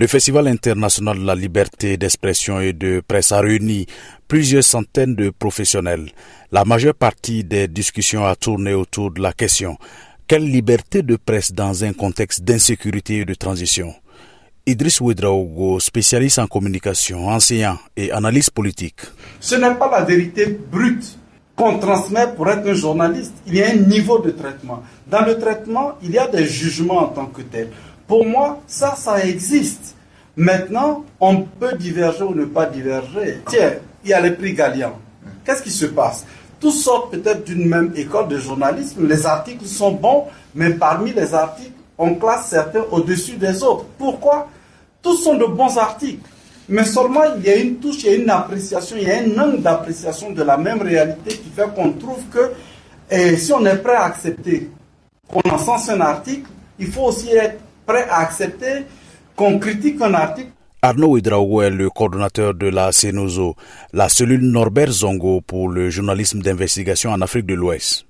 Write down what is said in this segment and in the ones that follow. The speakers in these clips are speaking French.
Le Festival international de la liberté d'expression et de presse a réuni plusieurs centaines de professionnels. La majeure partie des discussions a tourné autour de la question quelle liberté de presse dans un contexte d'insécurité et de transition? Idriss Ouedraogo, spécialiste en communication, enseignant et analyse politique. Ce n'est pas la vérité brute qu'on transmet pour être un journaliste. Il y a un niveau de traitement. Dans le traitement, il y a des jugements en tant que tel. Pour moi, ça, ça existe. Maintenant, on peut diverger ou ne pas diverger. Tiens, il y a les prix Gallian. Qu'est-ce qui se passe? Tous sortent peut-être d'une même école de journalisme. Les articles sont bons, mais parmi les articles, on classe certains au-dessus des autres. Pourquoi? Tous sont de bons articles. Mais seulement il y a une touche, il y a une appréciation, il y a un angle d'appréciation de la même réalité qui fait qu'on trouve que et si on est prêt à accepter qu'on encense un article, il faut aussi être prêt à accepter qu'on critique un article. Arnaud Ouidraogo est le coordonnateur de la CENOZO, la cellule Norbert Zongo pour le journalisme d'investigation en Afrique de l'Ouest.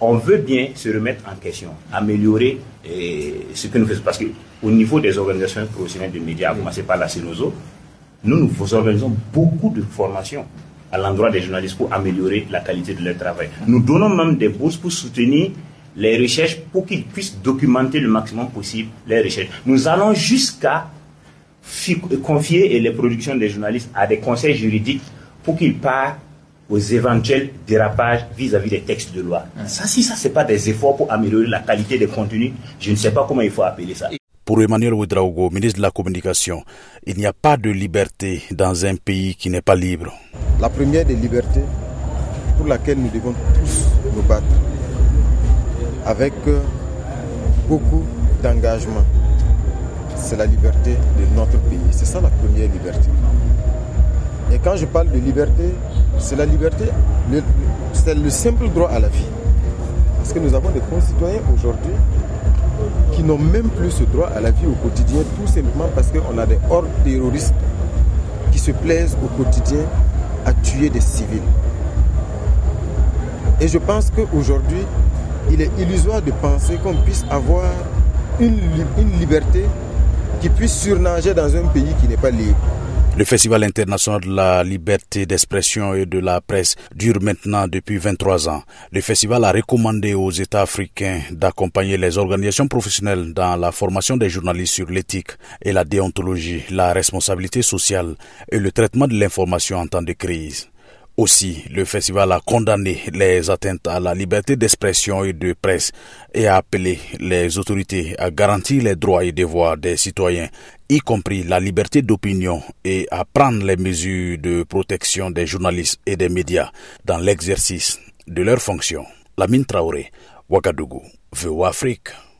On veut bien se remettre en question, améliorer eh, ce que nous faisons. Parce qu'au niveau des organisations professionnelles de médias, à commencer par la CENOZO, nous, nous organisons beaucoup de formations à l'endroit des journalistes pour améliorer la qualité de leur travail. Nous donnons même des bourses pour soutenir les recherches pour qu'ils puissent documenter le maximum possible les recherches. Nous allons jusqu'à confier les productions des journalistes à des conseils juridiques pour qu'ils partent aux éventuels dérapages vis-à-vis des textes de loi. Ça, si ça, c'est pas des efforts pour améliorer la qualité des contenus, je ne sais pas comment il faut appeler ça. Pour Emmanuel Ouedraogo, ministre de la Communication, il n'y a pas de liberté dans un pays qui n'est pas libre. La première des libertés pour laquelle nous devons tous nous battre, avec euh, beaucoup d'engagement, c'est la liberté de notre pays. C'est ça la première liberté. Et quand je parle de liberté, c'est la liberté, c'est le simple droit à la vie. Parce que nous avons des concitoyens aujourd'hui qui n'ont même plus ce droit à la vie au quotidien, tout simplement parce qu'on a des hordes terroristes qui se plaisent au quotidien à tuer des civils. Et je pense qu'aujourd'hui, il est illusoire de penser qu'on puisse avoir une, liberté qui puisse surnager dans un pays qui n'est pas libre. Le Festival international de la liberté d'expression et de la presse dure maintenant depuis 23 ans. Le festival a recommandé aux États africains d'accompagner les organisations professionnelles dans la formation des journalistes sur l'éthique et la déontologie, la responsabilité sociale et le traitement de l'information en temps de crise. Aussi, le festival a condamné les atteintes à la liberté d'expression et de presse et a appelé les autorités à garantir les droits et devoirs des citoyens, y compris la liberté d'opinion et à prendre les mesures de protection des journalistes et des médias dans l'exercice de leurs fonctions. Lamine Traoré, Ouagadougou, VOA Afrique.